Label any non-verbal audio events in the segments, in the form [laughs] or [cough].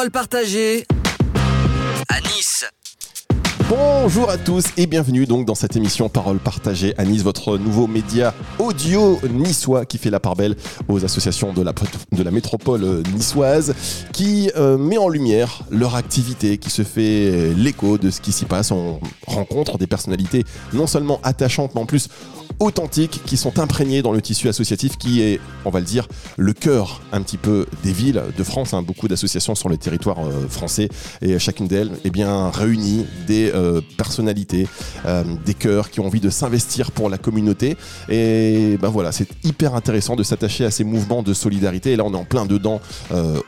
Parole partagée à Nice. Bonjour à tous et bienvenue donc dans cette émission Parole partagée à Nice, votre nouveau média audio niçois qui fait la part belle aux associations de la, métropole niçoise, qui euh, met en lumière leur activité, qui se fait l'écho de ce qui s'y passe. On rencontre des personnalités non seulement attachantes, mais en plus authentiques qui sont imprégnés dans le tissu associatif qui est, on va le dire, le cœur un petit peu des villes de France. Hein. beaucoup d'associations sur le territoire euh, français et chacune d'elles eh bien, réunit des euh, personnalités, euh, des cœurs qui ont envie de s'investir pour la communauté. Et ben voilà, c'est hyper intéressant de s'attacher à ces mouvements de solidarité. Et là, on est en plein dedans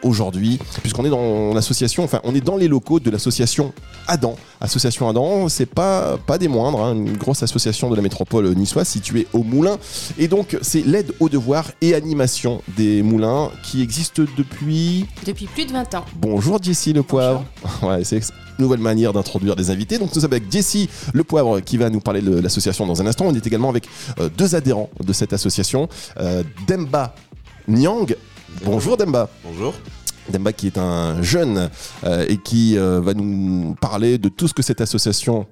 aujourd'hui, puisqu'on est dans l'association, enfin, on est dans les locaux de l'association Adam. Association Adam, c'est pas, pas des moindres, hein. une grosse association de la métropole niçoise située au Moulin. Et donc, c'est l'aide aux devoirs et animation des moulins qui existe depuis. Depuis plus de 20 ans. Bonjour Jessie Le Poivre. Ouais, c'est une nouvelle manière d'introduire des invités. Donc, nous sommes avec Jessie Le Poivre qui va nous parler de l'association dans un instant. On est également avec euh, deux adhérents de cette association, euh, Demba Nyang. Bonjour Demba. Bonjour. Demba qui est un jeune euh, et qui euh, va nous parler de tout ce que cette association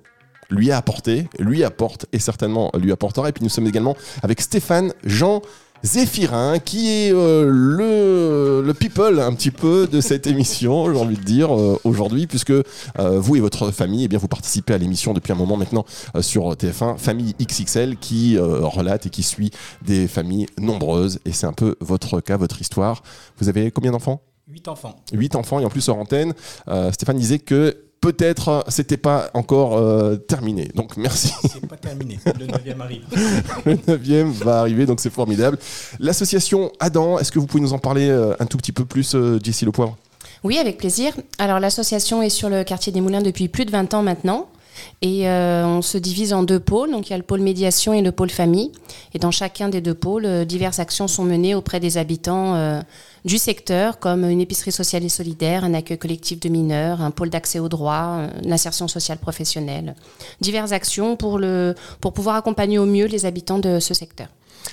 lui a apporté, lui apporte et certainement lui apportera. Et puis nous sommes également avec Stéphane Jean Zéphirin, qui est euh, le, le, people un petit peu de cette émission, j'ai envie de dire, aujourd'hui, puisque vous et votre famille, eh bien, vous participez à l'émission depuis un moment maintenant sur TF1, Famille XXL, qui relate et qui suit des familles nombreuses. Et c'est un peu votre cas, votre histoire. Vous avez combien d'enfants? 8 enfants. 8 enfants et en plus hors antenne. Euh, Stéphane disait que peut-être c'était pas encore euh, terminé. Donc merci. C'est pas [laughs] terminé. Le 9e arrive. [laughs] le 9e va arriver, donc c'est formidable. L'association Adam, est-ce que vous pouvez nous en parler euh, un tout petit peu plus, Jessie Le Poivre? Oui, avec plaisir. Alors l'association est sur le quartier des Moulins depuis plus de 20 ans maintenant. Et on se divise en deux pôles. Donc il y a le pôle médiation et le pôle famille. Et dans chacun des deux pôles, diverses actions sont menées auprès des habitants du secteur, comme une épicerie sociale et solidaire, un accueil collectif de mineurs, un pôle d'accès aux droits, l'insertion sociale professionnelle. Diverses actions pour, le, pour pouvoir accompagner au mieux les habitants de ce secteur.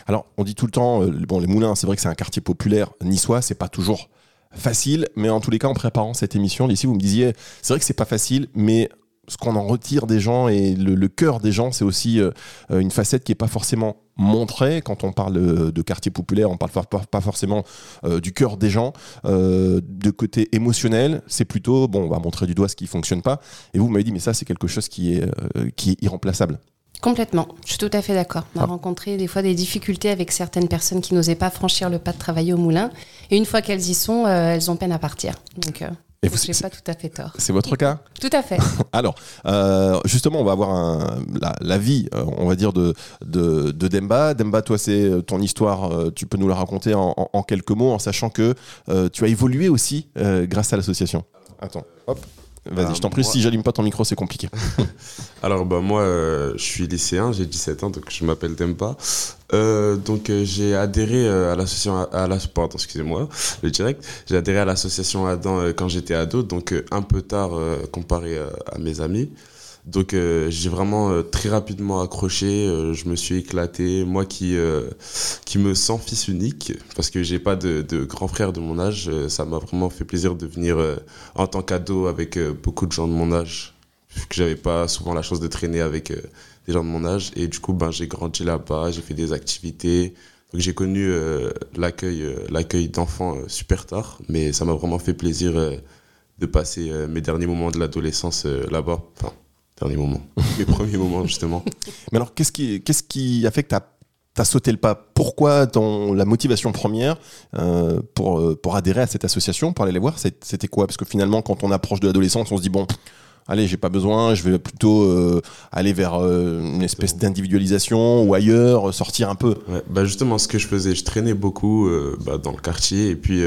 Alors, on dit tout le temps, euh, bon, les Moulins, c'est vrai que c'est un quartier populaire niçois, c'est pas toujours facile, mais en tous les cas, en préparant cette émission, ici, vous me disiez, c'est vrai que c'est pas facile, mais ce qu'on en retire des gens et le, cœur des gens, c'est aussi euh, une facette qui n'est pas forcément montrée. Quand on parle de quartier populaire, on parle pas, forcément euh, du cœur des gens. Euh, de côté émotionnel, c'est plutôt, bon, on va montrer du doigt ce qui fonctionne pas. Et vous m'avez dit, mais ça, c'est quelque chose qui est, qui est irremplaçable. Complètement, je suis tout à fait d'accord. On a ah. rencontré des fois des difficultés avec certaines personnes qui n'osaient pas franchir le pas de travailler au moulin. Et une fois qu'elles y sont, elles ont peine à partir. Donc, et vous, pas tout à fait tort. C'est votre cas? Tout à fait. [laughs] Alors, euh, justement, on va avoir un, la, vie, euh, on va dire, de, de, Demba. Demba, toi, c'est euh, ton histoire, tu peux nous la raconter en, en, quelques mots, en sachant que tu as évolué aussi grâce à l'association. Attends, hop. Vas-y, je t'en prie, si j'allume pas ton micro, c'est compliqué. [laughs] Alors, bah, moi, euh, je suis lycéen, j'ai 17 ans, donc je m'appelle Tempa. Euh, donc, euh, j'ai adhéré à l'association, à la, pardon, excusez-moi, le direct. J'ai adhéré à l'association Adam quand j'étais ado, donc un peu tard comparé à mes amis. Donc euh, j'ai vraiment euh, très rapidement accroché, euh, je me suis éclaté. Moi qui, qui me sens fils unique, parce que j'ai pas de, de grand frère de mon âge, ça m'a vraiment fait plaisir de venir en tant qu'ado avec beaucoup de gens de mon âge, vu que j'avais pas souvent la chance de traîner avec des gens de mon âge. Et du coup, ben, j'ai grandi là-bas, j'ai fait des activités. Donc j'ai connu l'accueil l'accueil d'enfants super tard, mais ça m'a vraiment fait plaisir de passer mes derniers moments de l'adolescence là-bas dernier moment, mes premiers moments justement. [laughs] Mais alors, qu'est-ce qui, qu'est-ce qui a fait que tu as, sauté le pas? Pourquoi dans la motivation première euh, pour, euh, pour adhérer à cette association, pour aller les voir, c'était quoi? Parce que finalement, quand on approche de l'adolescence, on se dit, bon, allez, j'ai pas besoin, je vais plutôt euh, aller vers une espèce d'individualisation ou ailleurs, sortir un peu. bah justement, ce que je faisais, je traînais beaucoup bah, dans le quartier. Et puis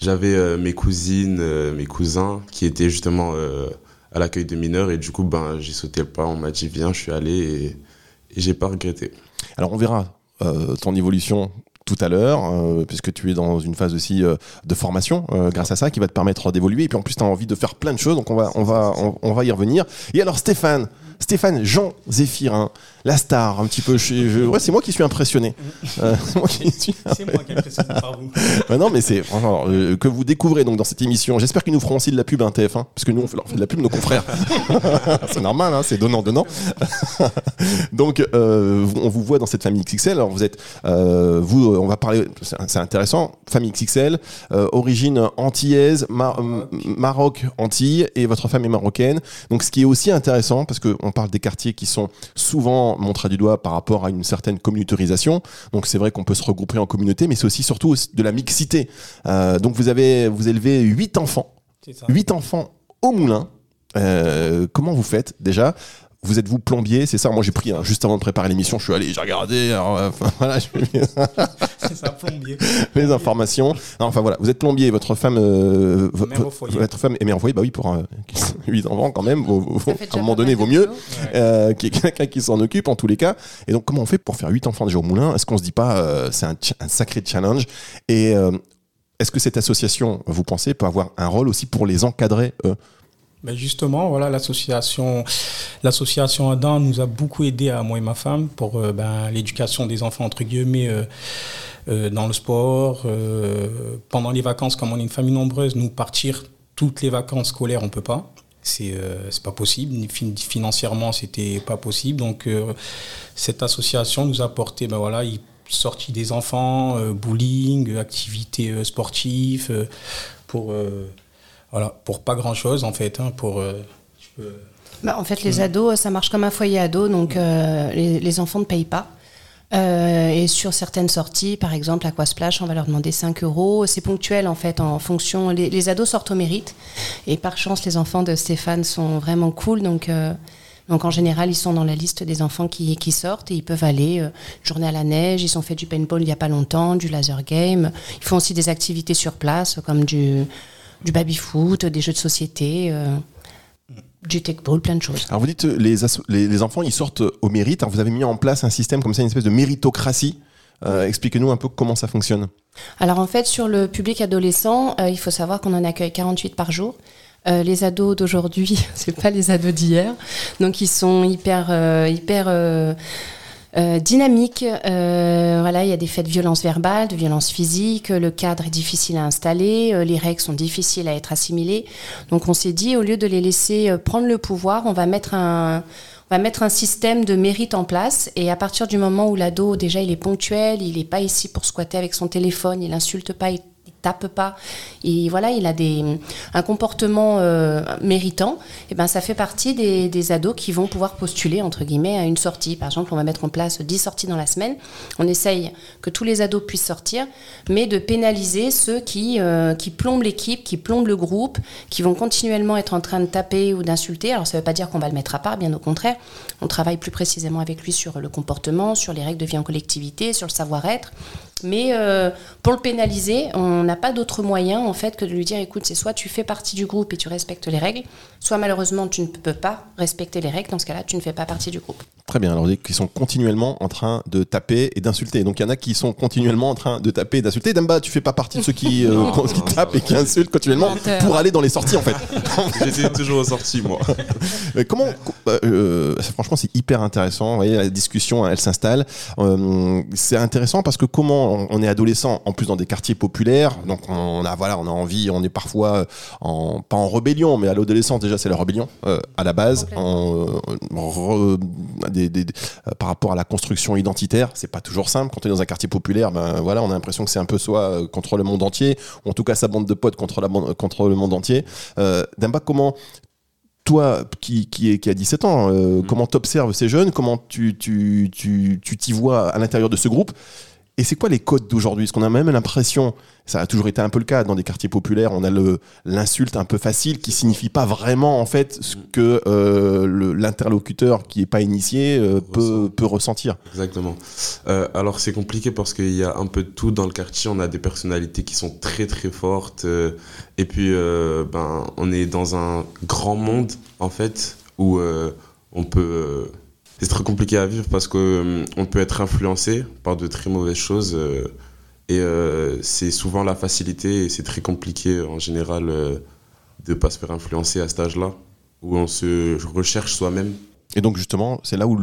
j'avais mes cousines, mes cousins qui étaient justement à l'accueil de mineurs. Et du coup, ben, j'ai sauté le pas. On m'a dit, viens, je suis allé et, et j'ai pas regretté. Alors, on verra euh, ton évolution tout à l'heure, euh, puisque tu es dans une phase aussi euh, de formation euh, grâce à ça, qui va te permettre d'évoluer. Et puis en plus, tu as envie de faire plein de choses, donc on va, on va, on, on va y revenir. Et alors Stéphane, Stéphane Jean Zéphirin, la star, un petit peu. Je, je- ouais, c'est moi qui suis impressionné. [laughs] Euh, c'est moi qui suis. Impressionné par vous. [laughs] Bah non, mais c'est franchement euh, que vous découvrez donc dans cette émission. J'espère qu'ils nous feront aussi de la pub à TF1, parce que nous on fait, leur fait de la pub nos confrères. [laughs] c'est normal, hein, c'est donnant donnant. donc euh, on vous voit dans cette famille XXL. Alors vous êtes, vous, on va parler, c'est intéressant. Famille XXL, euh, origine antillaise, Mar- euh, Maroc, Antilles, et votre femme est marocaine. Donc ce qui est aussi intéressant, parce que on parle des quartiers qui sont souvent montrés du doigt par rapport à une certaine communautarisation. Donc c'est vrai qu'on peut se regrouper en communauté, mais c'est aussi surtout de la mixité. Euh, donc vous avez vous élevez huit enfants, C'est ça. huit enfants au moulin. Euh, comment vous faites déjà? Vous êtes vous plombier, c'est ça Moi j'ai pris hein, juste avant de préparer l'émission, je suis allé, j'ai regardé, alors, euh, enfin, [laughs] voilà, je C'est ça, plombier. les informations. Non, enfin voilà, vous êtes plombier, votre femme, euh, vo- votre femme est mère au foyer, bah oui pour euh, [laughs] 8 enfants quand même. vaut- vaut- à un moment donné, vaut mieux euh, qu'il y ait quelqu'un qui s'en occupe en tous les cas. Et donc comment on fait pour faire 8 enfants déjà au moulin? Est-ce qu'on se dit pas euh, c'est un, un sacré challenge? Et euh, est-ce que cette association, vous pensez, peut avoir un rôle aussi pour les encadrer eux? Ben justement, voilà, l'association, l'association Adam nous a beaucoup aidé à moi et ma femme pour euh, ben, l'éducation des enfants entre guillemets euh, euh, dans le sport. euh, pendant les vacances, comme on est une famille nombreuse, nous partir toutes les vacances scolaires, on peut pas. C'est euh, pas possible. Financièrement, c'était pas possible. Donc cette association nous a apporté, ben voilà, il- sortie des enfants, bowling, activités sportives, pour voilà, pour pas grand chose en fait. Hein, pour, euh, je peux- Bah, en fait, les ados, ça marche comme un foyer ado, donc euh, les, les enfants ne payent pas. Euh, et sur certaines sorties, par exemple, Aquasplash, on va leur demander 5 euros. C'est ponctuel, en fait, en fonction. Les, les ados sortent au mérite. Et par chance, les enfants de Stéphane sont vraiment cool. Donc, euh, donc en général, ils sont dans la liste des enfants qui, qui sortent et ils peuvent aller euh, journée à la neige. Ils ont fait du paintball il n'y a pas longtemps, du laser game. Ils font aussi des activités sur place, comme du, du baby-foot, des jeux de société. euh, du tech ball, plein de choses. Alors vous dites euh, les, les, les enfants ils sortent au mérite. Alors, vous avez mis en place un système comme ça, une espèce de méritocratie. Euh, Expliquez-nous un peu comment ça fonctionne. Alors en fait, sur le public adolescent, euh, il faut savoir qu'on en accueille 48 par jour. Euh, les ados d'aujourd'hui, [laughs] c'est pas les ados d'hier, donc ils sont hyper, euh, hyper euh, dynamiques. Euh, voilà, il y a des faits de violence verbale, de violence physique. Le cadre est difficile à installer, euh, les règles sont difficiles à être assimilées. Donc on s'est dit, au lieu de les laisser euh, prendre le pouvoir, on va mettre un on va mettre un système de mérite en place et à partir du moment où l'ado déjà il est ponctuel, il n'est pas ici pour squatter avec son téléphone, il insulte pas, il tape pas, et voilà, il a des, un comportement euh, méritant, et ben ça fait partie des, des ados qui vont pouvoir postuler entre guillemets à une sortie. Par exemple, on va mettre en place 10 sorties dans la semaine. On essaye que tous les ados puissent sortir, mais de pénaliser ceux qui, euh, qui plombent l'équipe, qui plombent le groupe, qui vont continuellement être en train de taper ou d'insulter. Alors ça ne veut pas dire qu'on va le mettre à part, bien au contraire. On travaille plus précisément avec lui sur le comportement, sur les règles de vie en collectivité, sur le savoir-être. Mais euh, pour le pénaliser, on n'a pas d'autre moyen en fait que de lui dire écoute, c'est soit tu fais partie du groupe et tu respectes les règles, soit malheureusement tu ne peux pas respecter les règles. Dans ce cas-là, tu ne fais pas partie du groupe. Très bien. Alors vous dites qu'ils sont continuellement en train de taper et d'insulter. Donc il y en a qui sont continuellement en train de taper et d'insulter. Damba, tu fais pas partie de ceux qui, euh, Non, [laughs] qui non, tapent ça et qui insultent continuellement Menteur. pour aller dans les sorties en fait. [laughs] J'étais toujours ressorti, moi. [laughs] Mais comment euh, euh, Franchement, c'est hyper intéressant. Vous voyez, la discussion, elle s'installe. Euh, c'est intéressant parce que comment on, on est adolescent, en plus dans des quartiers populaires, donc on a voilà, on a envie, on est parfois en pas en rébellion, mais à l'adolescence déjà c'est la rébellion euh, à la base. En, euh, re- des- des- des- euh, par rapport à la construction identitaire, c'est pas toujours simple. Quand on est dans un quartier populaire, ben voilà, on a l'impression que c'est un peu soit euh, contre le monde entier, ou en tout cas sa bande de potes contre la bande, contre le monde entier. Euh, Damba, comment toi qui, qui, est, qui a 17 ans, euh, Mm. comment t'observes ces jeunes? Comment tu tu, tu, tu t'y vois à l'intérieur de ce groupe? Et c'est quoi les codes d'aujourd'hui? Parce qu'on a même l'impression, ça a toujours été un peu le cas dans des quartiers populaires, on a l'insulte un peu facile qui signifie pas vraiment en fait ce que euh, l'interlocuteur qui est pas initié euh, peut, peut ressentir. Exactement. Euh, alors c'est compliqué parce qu'il y a un peu de tout dans le quartier. On a des personnalités qui sont très très fortes. et puis ben, on est dans un grand monde en fait où on peut... c'est très compliqué à vivre parce que euh, peut être influencé par de très mauvaises choses. euh, Et euh, c'est souvent la facilité et c'est très compliqué en général de ne pas se faire influencer à cet âge-là, où on se recherche soi-même. Et donc justement, c'est là où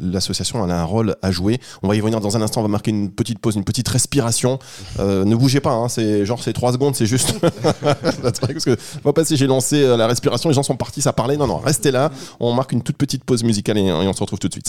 l'association a un rôle à jouer. On va y revenir dans un instant, on va marquer une petite pause, une petite respiration. Euh, ne bougez pas, hein, c'est genre c'est trois secondes, c'est juste. [laughs] Parce que va passer, j'ai lancé euh, la respiration, les gens sont partis, ça parlait. Non, non, restez là. On marque une toute petite pause musicale et on se retrouve tout de suite.